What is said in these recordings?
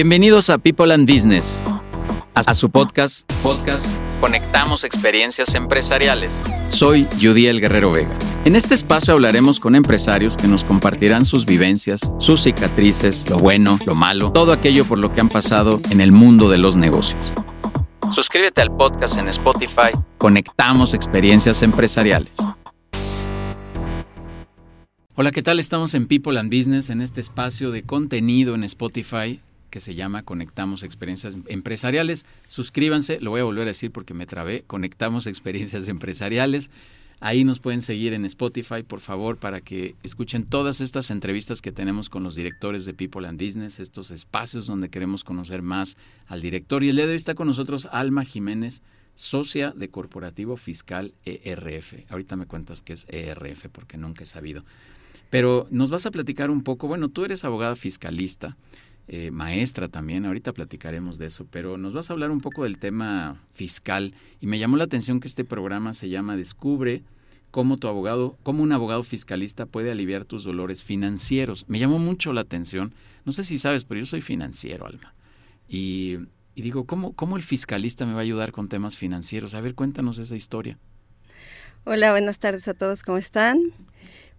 Bienvenidos a People and Business, a su podcast, podcast Conectamos Experiencias Empresariales. Soy Judy El Guerrero Vega. En este espacio hablaremos con empresarios que nos compartirán sus vivencias, sus cicatrices, lo bueno, lo malo, todo aquello por lo que han pasado en el mundo de los negocios. Suscríbete al podcast en Spotify. Conectamos Experiencias Empresariales. Hola, ¿qué tal? Estamos en People and Business, en este espacio de contenido en Spotify que se llama Conectamos Experiencias Empresariales. Suscríbanse, lo voy a volver a decir porque me trabé, Conectamos Experiencias Empresariales. Ahí nos pueden seguir en Spotify, por favor, para que escuchen todas estas entrevistas que tenemos con los directores de People and Business, estos espacios donde queremos conocer más al director. Y el día de hoy está con nosotros Alma Jiménez, socia de Corporativo Fiscal ERF. Ahorita me cuentas qué es ERF porque nunca he sabido. Pero nos vas a platicar un poco, bueno, tú eres abogada fiscalista, eh, maestra también, ahorita platicaremos de eso, pero nos vas a hablar un poco del tema fiscal y me llamó la atención que este programa se llama Descubre cómo tu abogado, cómo un abogado fiscalista puede aliviar tus dolores financieros. Me llamó mucho la atención, no sé si sabes, pero yo soy financiero, Alma. Y, y digo, ¿cómo, ¿cómo el fiscalista me va a ayudar con temas financieros? A ver, cuéntanos esa historia. Hola, buenas tardes a todos, ¿cómo están?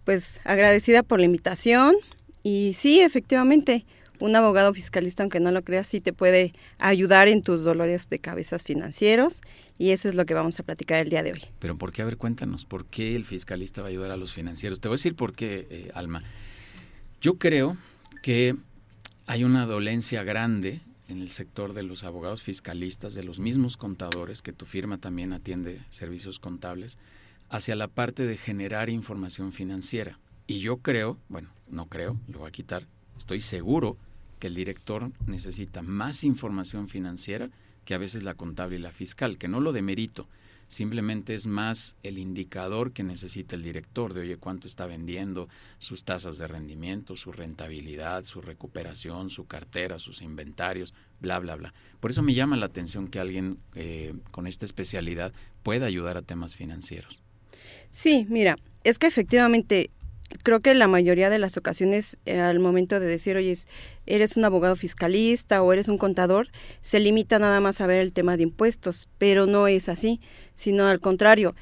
Pues agradecida por la invitación y sí, efectivamente, un abogado fiscalista, aunque no lo creas, sí te puede ayudar en tus dolores de cabezas financieros y eso es lo que vamos a platicar el día de hoy. Pero ¿por qué? A ver, cuéntanos, ¿por qué el fiscalista va a ayudar a los financieros? Te voy a decir por qué, eh, Alma. Yo creo que hay una dolencia grande en el sector de los abogados fiscalistas, de los mismos contadores, que tu firma también atiende servicios contables, hacia la parte de generar información financiera. Y yo creo, bueno, no creo, lo voy a quitar, estoy seguro que el director necesita más información financiera que a veces la contable y la fiscal, que no lo demerito, simplemente es más el indicador que necesita el director de, oye, cuánto está vendiendo, sus tasas de rendimiento, su rentabilidad, su recuperación, su cartera, sus inventarios, bla, bla, bla. Por eso me llama la atención que alguien eh, con esta especialidad pueda ayudar a temas financieros. Sí, mira, es que efectivamente creo que la mayoría de las ocasiones eh, al momento de decir, oye, eres un abogado fiscalista o eres un contador, se limita nada más a ver el tema de impuestos, pero no es así, sino al contrario.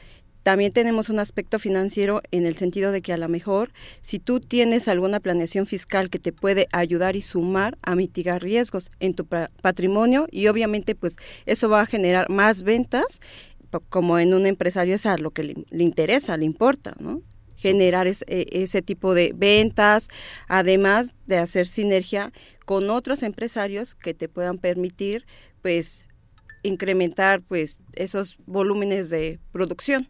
También tenemos un aspecto financiero en el sentido de que a lo mejor si tú tienes alguna planeación fiscal que te puede ayudar y sumar a mitigar riesgos en tu patrimonio y obviamente pues eso va a generar más ventas como en un empresario es a lo que le, le interesa, le importa, ¿no? Generar e, ese tipo de ventas, además de hacer sinergia con otros empresarios que te puedan permitir pues incrementar pues esos volúmenes de producción.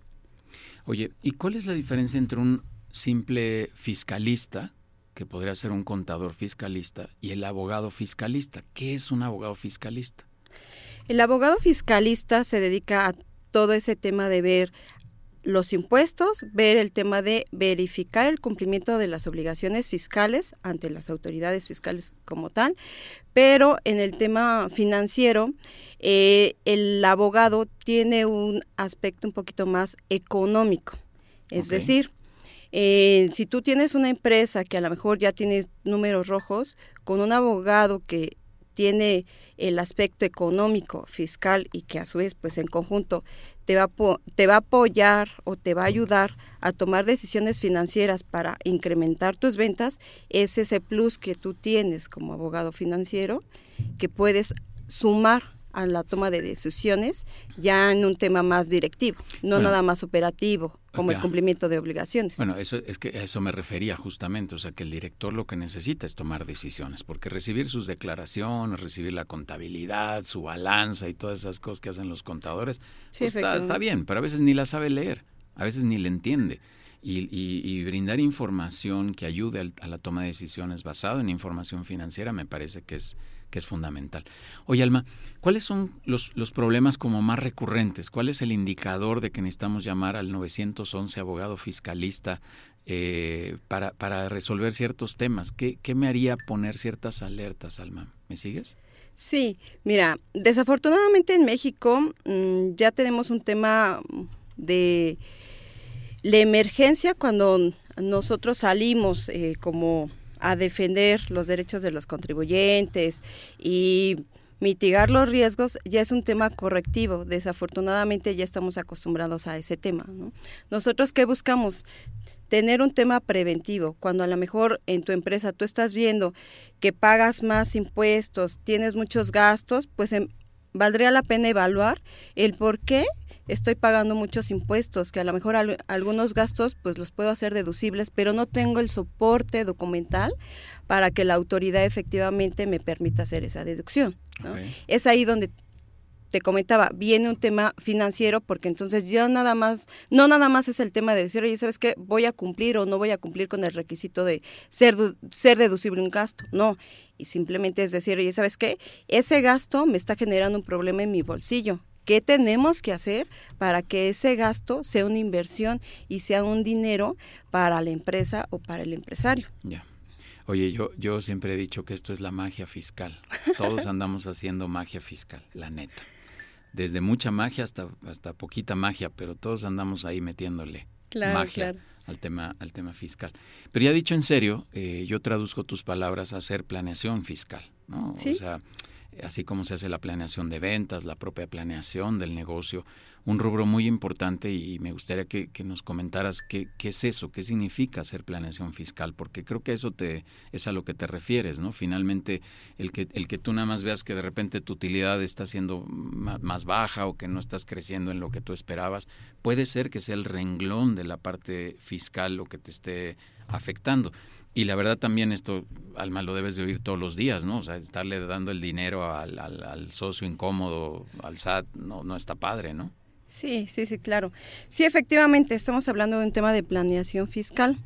Oye, ¿y cuál es la diferencia entre un simple fiscalista, que podría ser un contador fiscalista, y el abogado fiscalista? ¿Qué es un abogado fiscalista? El abogado fiscalista se dedica a todo ese tema de ver los impuestos, ver el tema de verificar el cumplimiento de las obligaciones fiscales ante las autoridades fiscales como tal, pero en el tema financiero, eh, el abogado tiene un aspecto un poquito más económico, es decir, eh, si tú tienes una empresa que a lo mejor ya tiene números rojos, con un abogado que tiene el aspecto económico, fiscal y que a su vez, pues en conjunto te va, te va a apoyar o te va a ayudar a tomar decisiones financieras para incrementar tus ventas, es ese plus que tú tienes como abogado financiero que puedes sumar a la toma de decisiones ya en un tema más directivo, no nada más operativo, como el cumplimiento de obligaciones. Bueno, eso es que a eso me refería justamente, o sea, que el director lo que necesita es tomar decisiones, porque recibir sus declaraciones, recibir la contabilidad, su balanza y todas esas cosas que hacen los contadores, pues está, bien, pero a veces ni la sabe leer, a veces ni le entiende. Y, brindar información que ayude a la toma de decisiones basado en información financiera me parece que es que es fundamental. Oye, Alma, ¿cuáles son los, los, problemas como más recurrentes? ¿Cuál es el indicador de que necesitamos llamar al 911 abogado fiscalista eh, para, para, resolver ciertos temas? ¿Qué, ¿Qué, me haría poner ciertas alertas, Alma? ¿Me sigues? Sí, mira, desafortunadamente en México mm, ya tenemos un tema de la emergencia cuando nosotros salimos eh, como a defender los derechos de los contribuyentes y mitigar los riesgos ya es un tema correctivo. Desafortunadamente ya estamos acostumbrados a ese tema. Nosotros qué buscamos? Tener un tema preventivo. Cuando a lo mejor en tu empresa tú estás viendo que pagas más impuestos, tienes muchos gastos, pues em, valdría la pena evaluar el por qué estoy pagando muchos impuestos, que a lo mejor algunos gastos pues los puedo hacer deducibles, pero no tengo el soporte documental para que la autoridad efectivamente me permita hacer esa deducción. Es ahí donde te comentaba, viene un tema financiero porque entonces ya nada más, no nada más es el tema de decir, oye, ¿sabes qué? Voy a cumplir o no voy a cumplir con el requisito de ser, ser deducible un gasto. No, y simplemente es decir, oye, ¿sabes qué? Ese gasto me está generando un problema en mi bolsillo. ¿Qué tenemos que hacer para que ese gasto sea una inversión y sea un dinero para la empresa o para el empresario? Ya. Oye, yo, yo siempre he dicho que esto es la magia fiscal. Todos andamos haciendo magia fiscal, la neta. Desde mucha magia hasta, hasta poquita magia, pero todos andamos ahí metiéndole magia al tema al tema fiscal. Pero ya dicho en serio, eh, yo traduzco tus palabras a hacer planeación fiscal, ¿no? O sea, así como se hace la planeación de ventas, la propia planeación del negocio, un rubro muy importante y me gustaría que, nos comentaras qué, es eso, qué significa hacer planeación fiscal, porque creo que eso te, es a lo que te refieres, ¿no? Finalmente, el que, el que tú nada más veas que de repente tu utilidad está siendo más baja o que no estás creciendo en lo que tú esperabas, puede ser que sea el renglón de la parte fiscal lo que te esté afectando. Y la verdad también esto, Alma, lo debes de oír todos los días, ¿no? O sea, estarle dando el dinero al, socio incómodo, al SAT, no, no está padre, ¿no? Sí, sí, sí, claro. Sí, efectivamente, estamos hablando de un tema de planeación fiscal.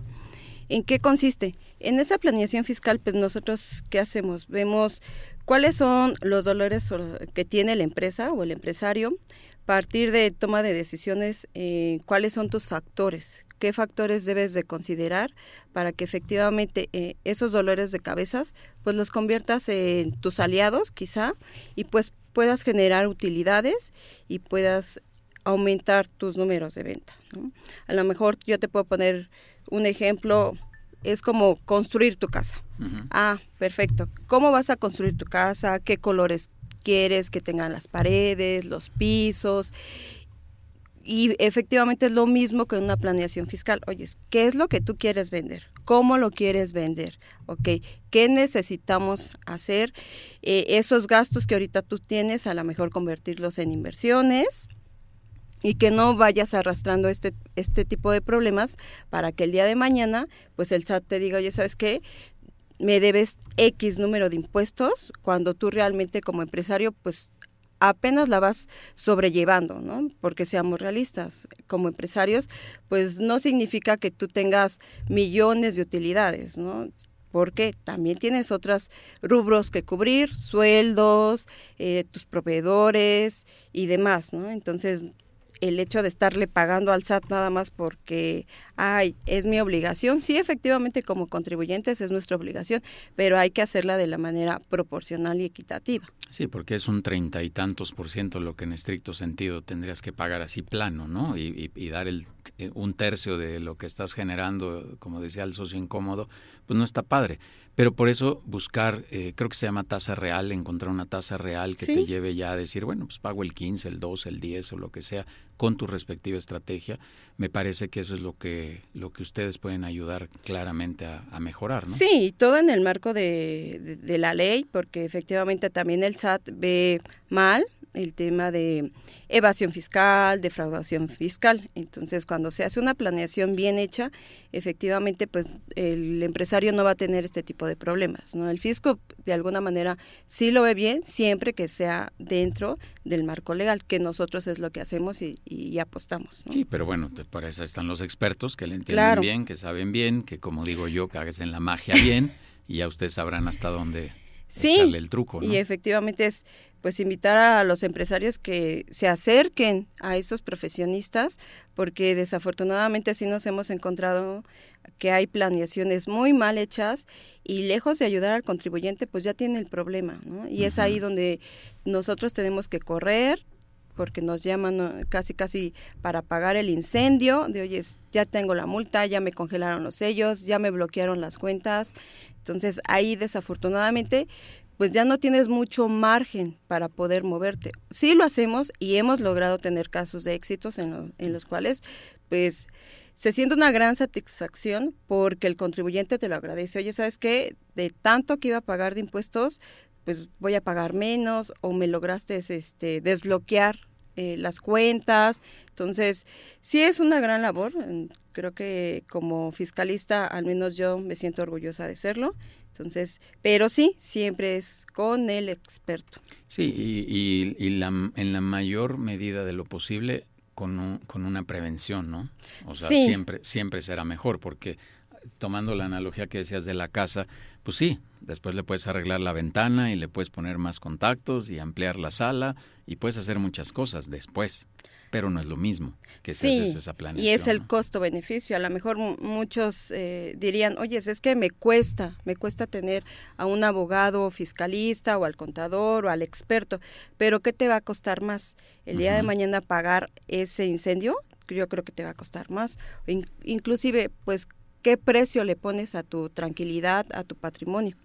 ¿En qué consiste? En esa planeación fiscal, pues nosotros, ¿qué hacemos? Vemos cuáles son los dolores que tiene la empresa o el empresario, partir de toma de decisiones, eh, cuáles son tus factores, qué factores debes de considerar para que efectivamente eh, esos dolores de cabezas pues los conviertas en tus aliados quizá y pues puedas generar utilidades y puedas aumentar tus números de venta. A lo mejor yo te puedo poner un ejemplo, es como construir tu casa. Ah, perfecto. ¿Cómo vas a construir tu casa? ¿Qué colores quieres que tengan las paredes, los pisos? Y efectivamente es lo mismo que una planeación fiscal. Oye, ¿qué es lo que tú quieres vender? ¿Cómo lo quieres vender? ¿Ok? ¿Qué necesitamos hacer? Eh, esos gastos que ahorita tú tienes, a lo mejor convertirlos en inversiones y que no vayas arrastrando este, este tipo de problemas para que el día de mañana, pues el SAT te diga, oye, ¿sabes qué? Me debes X número de impuestos cuando tú realmente como empresario, pues apenas la vas sobrellevando, ¿no? Porque seamos realistas, como empresarios, pues no significa que tú tengas millones de utilidades, ¿no? Porque también tienes otros rubros que cubrir, sueldos, eh, tus proveedores y demás, ¿no? Entonces, el hecho de estarle pagando al SAT nada más porque, ay, es mi obligación. Sí, efectivamente, como contribuyentes es nuestra obligación, pero hay que hacerla de la manera proporcional y equitativa. Sí, porque es un treinta y tantos por ciento lo que en estricto sentido tendrías que pagar así plano, ¿no? Y, y, dar el, eh, un tercio de lo que estás generando, como decía el socio incómodo, pues no está padre. Pero por eso buscar, eh, creo que se llama tasa real, encontrar una tasa real que te lleve ya a decir, bueno, pues pago el 15, el 12, el 10 o lo que sea con tu respectiva estrategia. Me parece que eso es lo que, lo que ustedes pueden ayudar claramente a, mejorar, ¿no? Sí, todo en el marco de, de la ley, porque efectivamente también el SAT ve mal el tema de evasión fiscal, defraudación fiscal. Entonces, cuando se hace una planeación bien hecha, efectivamente, pues el empresario no va a tener este tipo de problemas. ¿no? El fisco, de alguna manera, sí lo ve bien, siempre que sea dentro del marco legal, que nosotros es lo que hacemos y, apostamos. Sí, pero bueno, para eso están los expertos que le entienden bien, que saben bien, que como digo yo, que hagas en la magia bien y ya ustedes sabrán hasta dónde sí, el truco. Y efectivamente es pues invitar a los empresarios que se acerquen a esos profesionistas, porque desafortunadamente así nos hemos encontrado que hay planeaciones muy mal hechas y lejos de ayudar al contribuyente, pues ya tiene el problema, ¿no? Y es ahí donde nosotros tenemos que correr, porque nos llaman casi casi para pagar el incendio, de oye, ya tengo la multa, ya me congelaron los sellos, ya me bloquearon las cuentas. Entonces ahí desafortunadamente pues ya no tienes mucho margen para poder moverte. Sí lo hacemos y hemos logrado tener casos de éxitos en, en los cuales pues se siente una gran satisfacción porque el contribuyente te lo agradece. Oye, ¿sabes qué? De tanto que iba a pagar de impuestos, pues voy a pagar menos o me lograste este, desbloquear eh, las cuentas. Entonces, sí es una gran labor. Creo que como fiscalista, al menos yo me siento orgullosa de serlo. Entonces, pero sí, siempre es con el experto. Sí, y, y, la, en la mayor medida de lo posible con, un, con una prevención, ¿no? O sea, siempre, siempre será mejor, porque tomando la analogía que decías de la casa, pues sí, después le puedes arreglar la ventana y le puedes poner más contactos y ampliar la sala y puedes hacer muchas cosas después, pero no es lo mismo que sí, esa planeación. Y es el costo-beneficio. A lo mejor muchos eh, dirían, oye, es que me cuesta, me cuesta tener a un abogado fiscalista o al contador o al experto, pero ¿qué te va a costar más? El día de mañana pagar ese incendio, yo creo que te va a costar más. inclusive, pues qué precio le pones a tu tranquilidad, a tu patrimonio.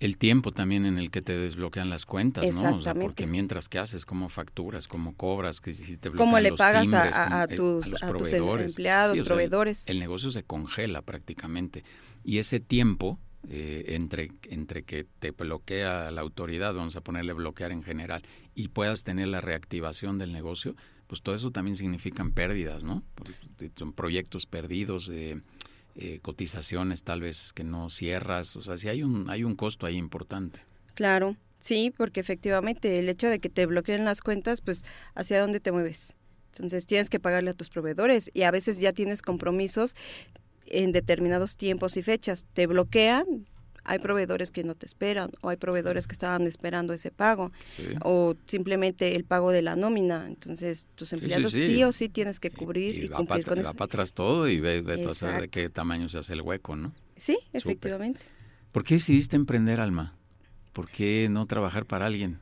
el, tiempo también en el que te desbloquean las cuentas, ¿no? O sea, porque mientras que haces, cómo facturas, cómo cobras, que si te ¿Cómo le los pagas a, eh, tus, empleados, proveedores? El, negocio se congela prácticamente. Y ese tiempo eh, entre, entre que te bloquea la autoridad, vamos a ponerle bloquear en general, y puedas tener la reactivación del negocio, pues todo eso también significan pérdidas, ¿no? Son proyectos perdidos, eh, cotizaciones tal vez que no cierras, o sea, sí hay un, hay un costo ahí importante. Claro, sí, porque efectivamente el hecho de que te bloqueen las cuentas, pues hacia dónde te mueves. Entonces tienes que pagarle a tus proveedores y a veces ya tienes compromisos en determinados tiempos y fechas. Te bloquean, hay proveedores que no te esperan o hay proveedores que estaban esperando ese pago o simplemente el pago de la nómina. Entonces, tus empleados sí, o sí tienes que cubrir y, cumplir con eso. va para atrás todo y ve, ve de qué tamaño se hace el hueco, ¿no? Sí, efectivamente. ¿Por qué decidiste emprender, Alma? ¿Por qué no trabajar para alguien?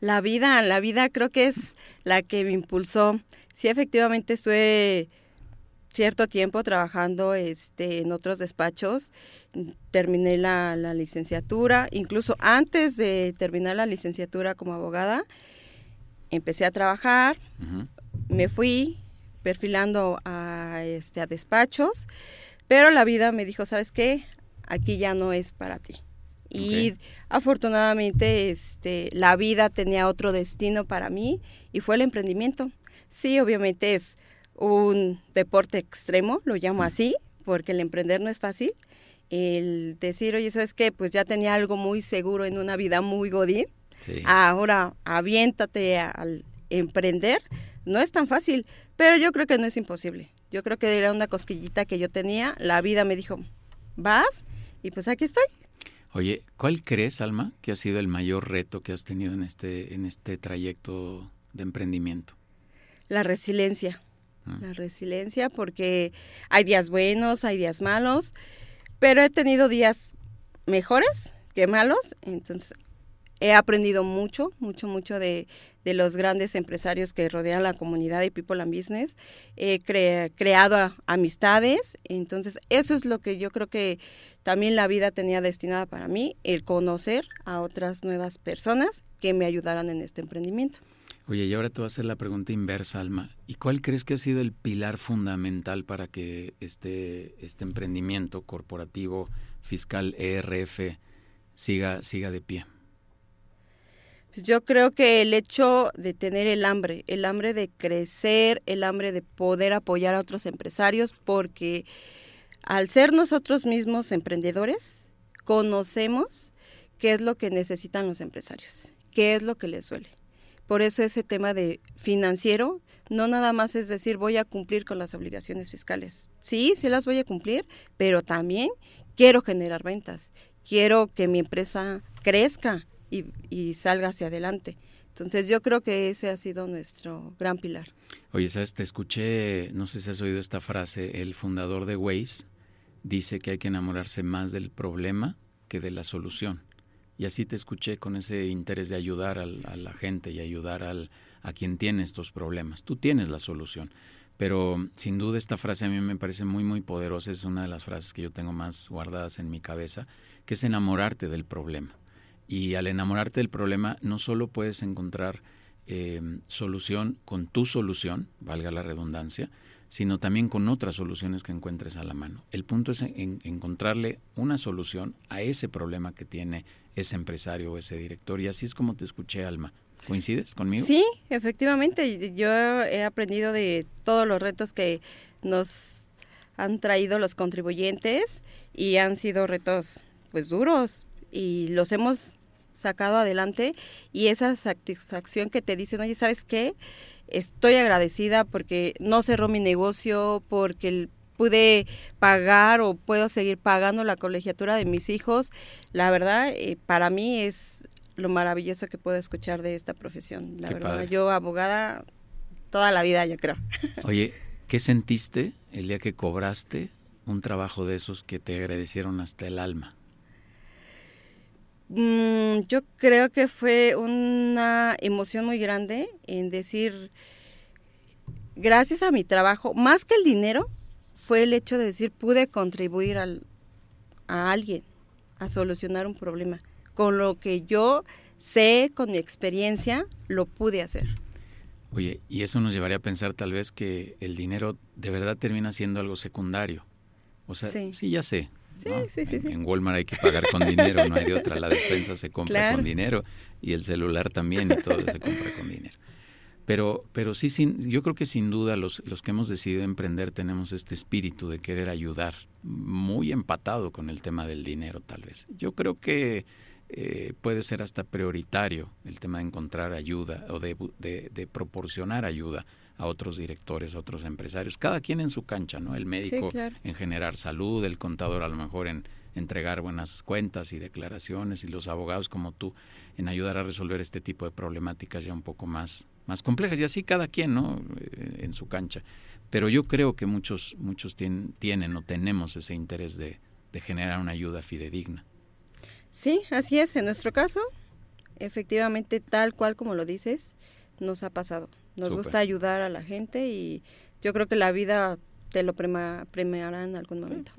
La vida, la vida creo que es la que me impulsó. Sí, efectivamente estuve cierto tiempo trabajando este, en otros despachos. Terminé la, licenciatura, incluso antes de terminar la licenciatura como abogada, empecé a trabajar, me fui perfilando a, este, a despachos, pero la vida me dijo, ¿sabes qué? Aquí ya no es para ti. Y afortunadamente este, la vida tenía otro destino para mí y fue el emprendimiento. Sí, obviamente es un deporte extremo, lo llamo así, porque el emprender no es fácil. El decir, oye, ¿sabes qué? Pues ya tenía algo muy seguro en una vida muy godín. Ahora aviéntate al emprender. No es tan fácil, pero yo creo que no es imposible. Yo creo que era una cosquillita que yo tenía. La vida me dijo, vas y pues aquí estoy. Oye, ¿cuál crees, Alma, que ha sido el mayor reto que has tenido en este, en este trayecto de emprendimiento? La resiliencia la resiliencia, porque hay días buenos, hay días malos, pero he tenido días mejores que malos, entonces he aprendido mucho, mucho, mucho de, los grandes empresarios que rodean la comunidad de People and Business. He creado amistades, entonces eso es lo que yo creo que también la vida tenía destinada para mí, el conocer a otras nuevas personas que me ayudaran en este emprendimiento. Oye, y ahora te voy a hacer la pregunta inversa, Alma. ¿Y cuál crees que ha sido el pilar fundamental para que este, este emprendimiento corporativo fiscal ERF siga, siga de pie? Pues yo creo que el hecho de tener el hambre, el hambre de crecer, el hambre de poder apoyar a otros empresarios, porque al ser nosotros mismos emprendedores, conocemos qué es lo que necesitan los empresarios, qué es lo que les suele por eso ese tema de financiero no nada más es decir voy a cumplir con las obligaciones fiscales. Sí, sí las voy a cumplir, pero también quiero generar ventas, quiero que mi empresa crezca y, salga hacia adelante. Entonces yo creo que ese ha sido nuestro gran pilar. Oye, ¿sabes? Te escuché, no sé si has oído esta frase, el fundador de Waze dice que hay que enamorarse más del problema que de la solución. Y así te escuché con ese interés de ayudar a la gente y ayudar al, a quien tiene estos problemas. Tú tienes la solución. Pero sin duda esta frase a mí me parece muy, muy poderosa. Es una de las frases que yo tengo más guardadas en mi cabeza, que es enamorarte del problema. Y al enamorarte del problema no solo puedes encontrar eh, solución con tu solución, valga la redundancia, sino también con otras soluciones que encuentres a la mano. El punto es encontrarle una solución a ese problema que tiene ese empresario o ese director. Y así es como te escuché, Alma. ¿Coincides conmigo? Sí, efectivamente. Yo he aprendido de todos los retos que nos han traído los contribuyentes y han sido retos pues duros y los hemos sacado adelante y esa satisfacción que te dicen, oye, ¿sabes qué? Estoy agradecida porque no cerró mi negocio, porque pude pagar o puedo seguir pagando la colegiatura de mis hijos. La verdad, eh, para mí es lo maravilloso que puedo escuchar de esta profesión. La verdad, yo abogada toda la vida, yo creo. Oye, ¿qué sentiste el día que cobraste un trabajo de esos que te agradecieron hasta el alma? Mm, yo creo que fue una emoción muy grande en decir, gracias a mi trabajo, más que el dinero, fue el hecho de decir, pude contribuir al, a alguien a solucionar un problema con lo que yo sé, con mi experiencia, lo pude hacer. Oye, y eso nos llevaría a pensar tal vez que el dinero de verdad termina siendo algo secundario. O sea, sí, ya sé. Sí, sí, en, en, Walmart hay que pagar con dinero, no hay de otra. La despensa se compra con dinero y el celular también y todo se compra con dinero. Pero, pero sí, sin, yo creo que sin duda los, los que hemos decidido emprender tenemos este espíritu de querer ayudar, muy empatado con el tema del dinero tal vez. Yo creo que eh, puede ser hasta prioritario el tema de encontrar ayuda o de, de, proporcionar ayuda a otros directores, a otros empresarios, cada quien en su cancha, ¿no? El médico en generar salud, el contador a lo mejor en entregar buenas cuentas y declaraciones y los abogados como tú en ayudar a resolver este tipo de problemáticas ya un poco más, más complejas y así cada quien, ¿no? Eh, en su cancha. Pero yo creo que muchos, muchos tienen, tienen o tenemos ese interés de, de generar una ayuda fidedigna. Sí, así es. En nuestro caso, efectivamente, tal cual como lo dices, nos ha pasado. Nos gusta ayudar a la gente y yo creo que la vida te lo premiará en algún momento.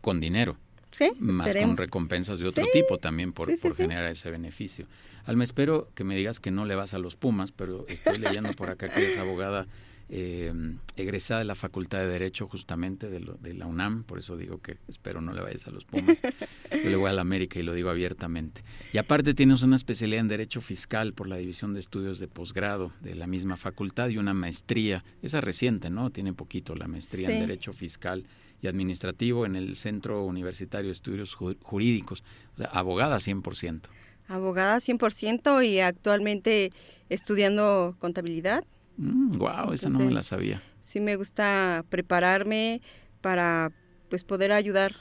Con dinero. Sí, más con recompensas de otro tipo también por, por generar ese beneficio. Alma, espero que me digas que no le vas a los Pumas, pero estoy leyendo por acá que eres abogada eh, egresada de la Facultad de Derecho justamente de, de, la UNAM, por eso digo que espero no le vayas a los Pumas. Yo le voy a la América y lo digo abiertamente. Y aparte tienes una especialidad en Derecho Fiscal por la División de Estudios de Posgrado de la misma facultad y una maestría, esa reciente, ¿no? Tiene poquito la maestría en Derecho Fiscal y Administrativo en el Centro Universitario de Estudios Jurídicos. O sea, abogada 100%. Abogada 100% y actualmente estudiando contabilidad wow, mm, esa no me la sabía. Sí me gusta prepararme para pues poder ayudar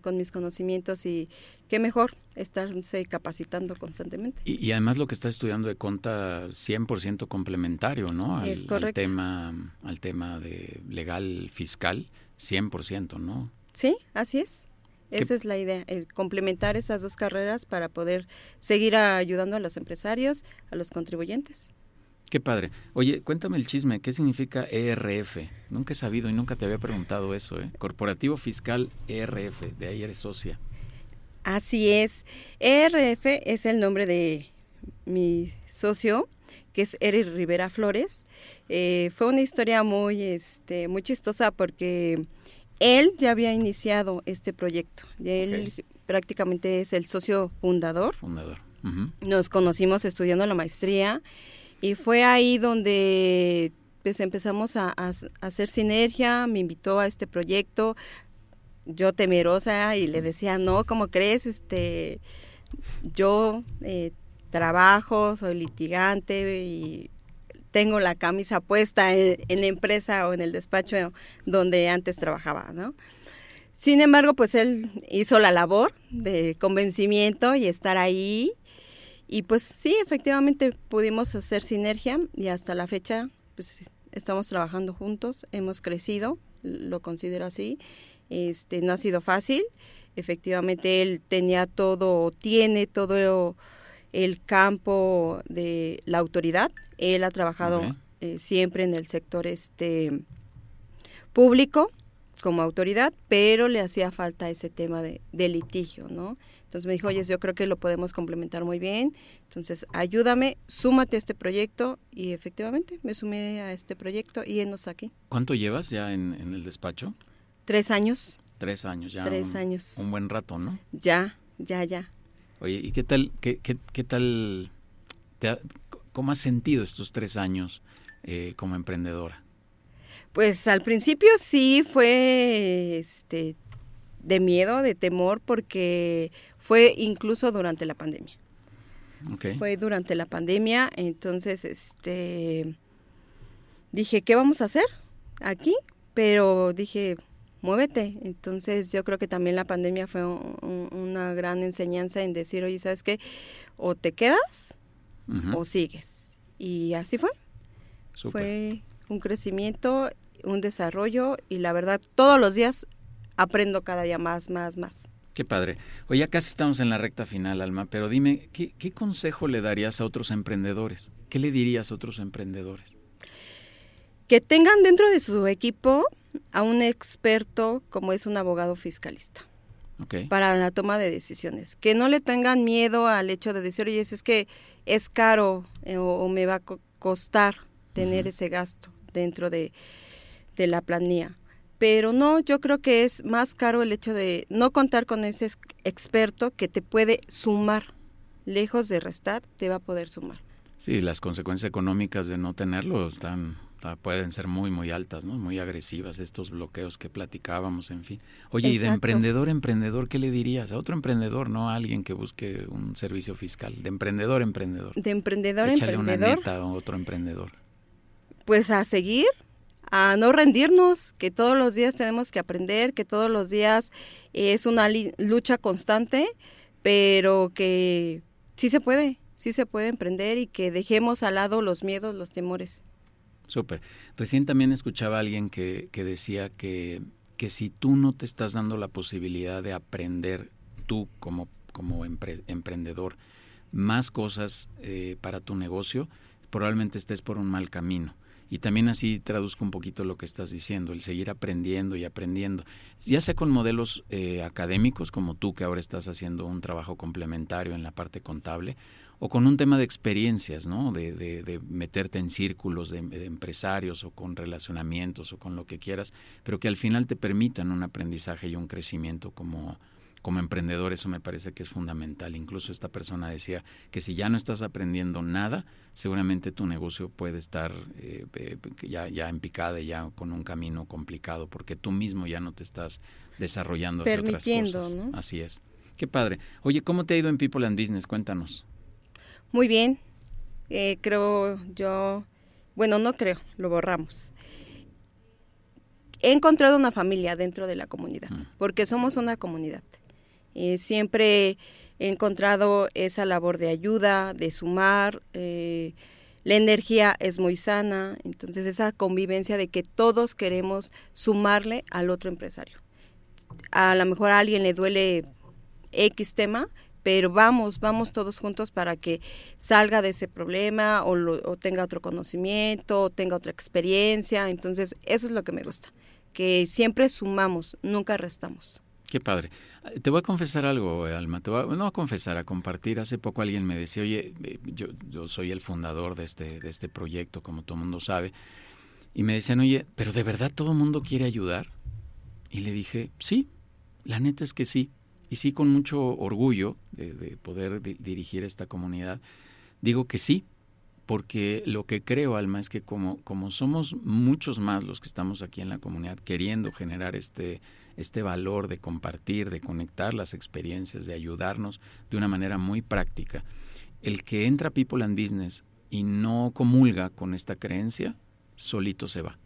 con, mis conocimientos y qué mejor estarse capacitando constantemente. Y, además lo que está estudiando de conta 100% complementario, ¿no? Al, es correcto. Al tema, al tema de legal fiscal, 100%, ¿no? Sí, así es. Esa es la idea, el complementar esas dos carreras para poder seguir ayudando a los empresarios, a los contribuyentes. Qué padre. Oye, cuéntame el chisme, ¿qué significa ERF? Nunca he sabido y nunca te había preguntado eso, ¿eh? Corporativo Fiscal ERF, de ahí eres socia. Así es. ERF es el nombre de mi socio, que es Eric Rivera Flores. Eh, fue una historia muy, este, muy chistosa porque él ya había iniciado este proyecto. Él prácticamente es el socio fundador. Fundador. Nos conocimos estudiando la maestría y fue ahí donde pues empezamos a, hacer sinergia, me invitó a este proyecto, yo temerosa y le decía, no, ¿cómo crees? Este, yo eh, trabajo, soy litigante y tengo la camisa puesta en, en, la empresa o en el despacho donde antes trabajaba, ¿no? Sin embargo, pues él hizo la labor de convencimiento y estar ahí y pues sí, efectivamente pudimos hacer sinergia y hasta la fecha pues estamos trabajando juntos, hemos crecido, lo considero así. Este no ha sido fácil, Efectivamente, él tenía todo, tiene todo el campo de la autoridad. Él ha trabajado eh, siempre en el sector este público como autoridad, pero le hacía falta ese tema de, de litigio, ¿no? Entonces me dijo, oye, yo creo que lo podemos complementar muy bien, entonces ayúdame, súmate a este proyecto y efectivamente me sumé a este proyecto y enos aquí. ¿Cuánto llevas ya en, el despacho? Tres años. Tres años, ya. Tres años. Un buen rato, ¿no? Ya, ya, ya. Oye, ¿y qué tal, qué, qué, qué tal, te cómo has sentido estos tres años eh, como emprendedora? Pues al principio sí fue este, de miedo, de temor, porque fue incluso durante la pandemia. Fue durante la pandemia, entonces este dije, ¿qué vamos a hacer aquí? Pero dije, muévete. Entonces yo creo que también la pandemia fue una gran enseñanza en decir, oye, ¿sabes qué? O te quedas o sigues. Y así fue. Fue un crecimiento, un desarrollo y la verdad todos los días aprendo cada día más, más, más. Qué padre. Oye, ya casi estamos en la recta final, Alma, pero dime, ¿qué, consejo le darías a otros emprendedores? ¿Qué le dirías a otros emprendedores? Que tengan dentro de su equipo a un experto como es un abogado fiscalista. Para la toma de decisiones. Que no le tengan miedo al hecho de decir, oye, es que es caro eh, o, me va a costar tener ese gasto dentro de, de la planilla pero no, yo creo que es más caro el hecho de no contar con ese experto que te puede sumar, lejos de restar, te va a poder sumar. Sí, las consecuencias económicas de no tenerlo están pueden ser muy muy altas, ¿no? Muy agresivas estos bloqueos que platicábamos, en fin. Oye, y de emprendedor emprendedor, ¿qué le dirías a otro emprendedor, no a alguien que busque un servicio fiscal? De emprendedor emprendedor. De emprendedor Échale emprendedor. una neta a otro emprendedor. Pues a seguir, a no rendirnos, que todos los días tenemos que aprender, que todos los días es una lucha constante, pero que sí se puede, sí se puede emprender y que dejemos al lado los miedos, los temores. Súper. Recién también escuchaba a alguien que, que decía que, que si tú no te estás dando la posibilidad de aprender tú como, como emprendedor más cosas eh, para tu negocio, probablemente estés por un mal camino y también así traduzco un poquito lo que estás diciendo, el seguir aprendiendo y aprendiendo, ya sea con modelos eh, académicos como tú que ahora estás haciendo un trabajo complementario en la parte contable, o con un tema de experiencias, ¿no? De, de, meterte en círculos de, de, empresarios o con relacionamientos o con lo que quieras, pero que al final te permitan un aprendizaje y un crecimiento como, como emprendedor eso me parece que es fundamental. Incluso esta persona decía que si ya no estás aprendiendo nada, seguramente tu negocio puede estar eh, ya, ya en picada y ya con un camino complicado, porque tú mismo ya no te estás desarrollando hacia otras cosas. ¿no? Así es. Qué padre. Oye, ¿cómo te ha ido en People and Business? Cuéntanos. Muy bien. Eh, creo yo, bueno, no creo, lo borramos he encontrado una familia dentro de la comunidad, mm. porque somos una comunidad. Eh, siempre he encontrado esa labor de ayuda, de sumar. Eh, la energía es muy sana, entonces esa convivencia de que todos queremos sumarle al otro empresario. A lo mejor a alguien le duele X tema, pero vamos, vamos todos juntos para que salga de ese problema o, o tenga otro conocimiento, o tenga otra experiencia. Entonces, eso es lo que me gusta, que siempre sumamos, nunca restamos. Qué padre. Te voy a confesar algo, Alma. Te voy a, no a confesar, a compartir. Hace poco alguien me decía, oye, eh, yo, soy el fundador de este, de este proyecto, como todo el mundo sabe. Y me decían, oye, ¿pero de verdad todo el mundo quiere ayudar? Y le dije, sí, la neta es que sí. Y sí, con mucho orgullo de, poder dirigir esta comunidad, digo que sí, porque lo que creo, Alma, es que como, como somos muchos más los que estamos aquí en la comunidad queriendo generar este, este valor de compartir, de conectar las experiencias, de ayudarnos de una manera muy práctica, el que entra People and Business y no comulga con esta creencia, solito se va.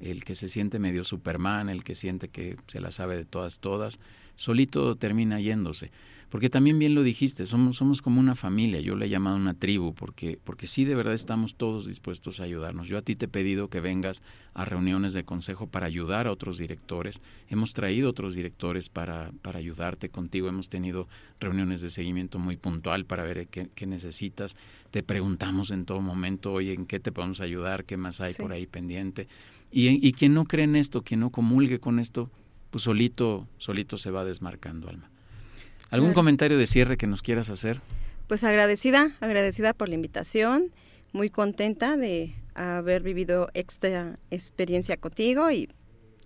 El que se siente medio Superman, el que siente que se la sabe de todas, todas, solito termina yéndose porque también bien lo dijiste, somos, somos como una familia, yo le he llamado una tribu, porque, porque sí de verdad estamos todos dispuestos a ayudarnos. Yo a ti te he pedido que vengas a reuniones de consejo para ayudar a otros directores, hemos traído otros directores para, para ayudarte contigo, hemos tenido reuniones de seguimiento muy puntual para ver qué, qué necesitas, te preguntamos en todo momento, oye, ¿en qué te podemos ayudar? ¿Qué más hay por ahí pendiente? Y, y quien no cree en esto, quien no comulgue con esto, pues solito, solito se va desmarcando, Alma. ¿Algún comentario de cierre que nos quieras hacer? Pues agradecida, agradecida por la invitación, muy contenta de haber vivido esta experiencia contigo y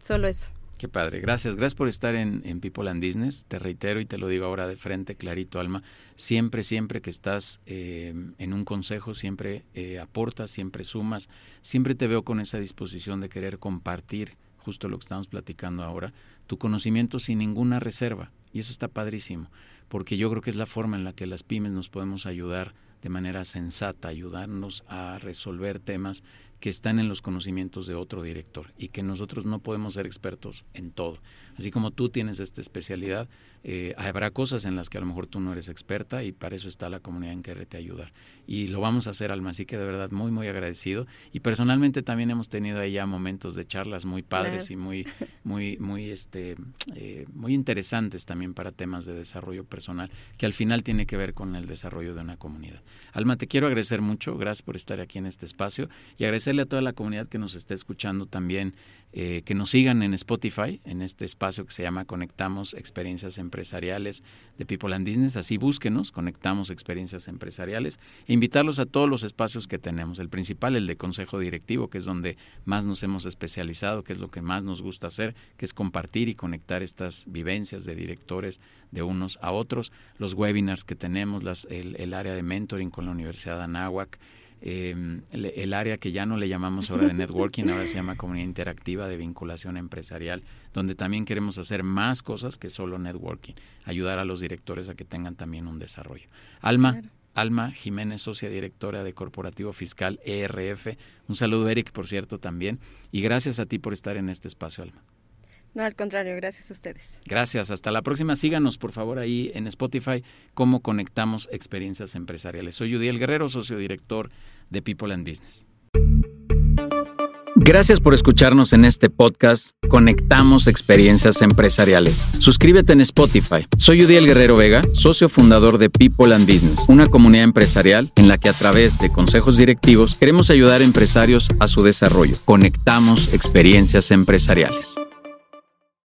solo eso. Qué padre, gracias, gracias por estar en, People and Business. Te reitero y te lo digo ahora de frente, clarito, Alma. Siempre, siempre que estás eh, en un consejo, siempre eh, aportas, siempre sumas, siempre te veo con esa disposición de querer compartir justo lo que estamos platicando ahora, tu conocimiento sin ninguna reserva. Y eso está padrísimo, porque yo creo que es la forma en la que las pymes nos podemos ayudar de manera sensata, ayudarnos a resolver temas que están en los conocimientos de otro director y que nosotros no podemos ser expertos en todo. Así como tú tienes esta especialidad, eh, habrá cosas en las que a lo mejor tú no eres experta y para eso está la comunidad en quererte ayudar. Y lo vamos a hacer, Alma, así que de verdad muy, muy agradecido. Y personalmente también hemos tenido ahí ya momentos de charlas muy padres y muy, muy, muy, este, eh, muy interesantes también para temas de desarrollo personal, que al final tiene que ver con el desarrollo de una comunidad. Alma, te quiero agradecer mucho, gracias por estar aquí en este espacio y agradecerle a toda la comunidad que nos está escuchando también, eh, que nos sigan en Spotify, en este espacio que se llama Conectamos Experiencias Empresariales de People and Business, así búsquenos, Conectamos Experiencias Empresariales, e invitarlos a todos los espacios que tenemos, el principal, el de Consejo Directivo, que es donde más nos hemos especializado, que es lo que más nos gusta hacer, que es compartir y conectar estas vivencias de directores de unos a otros, los webinars que tenemos, las, el, el área de mentoring con la Universidad de Anáhuac, eh, el, área que ya no le llamamos ahora de networking, ahora se llama comunidad interactiva de vinculación empresarial, donde también queremos hacer más cosas que solo networking, ayudar a los directores a que tengan también un desarrollo. Alma. Alma Jiménez, socia directora de Corporativo Fiscal ERF. Un saludo, Eric, por cierto, también. Y gracias a ti por estar en este espacio, Alma. No, al contrario, gracias a ustedes. Gracias, hasta la próxima. Síganos, por favor, ahí en Spotify, cómo conectamos experiencias empresariales. Soy Judiel Guerrero, socio director de People and Business. Gracias por escucharnos en este podcast Conectamos Experiencias Empresariales. Suscríbete en Spotify. Soy Udiel Guerrero Vega, socio fundador de People and Business, una comunidad empresarial en la que a través de consejos directivos queremos ayudar a empresarios a su desarrollo. Conectamos Experiencias Empresariales.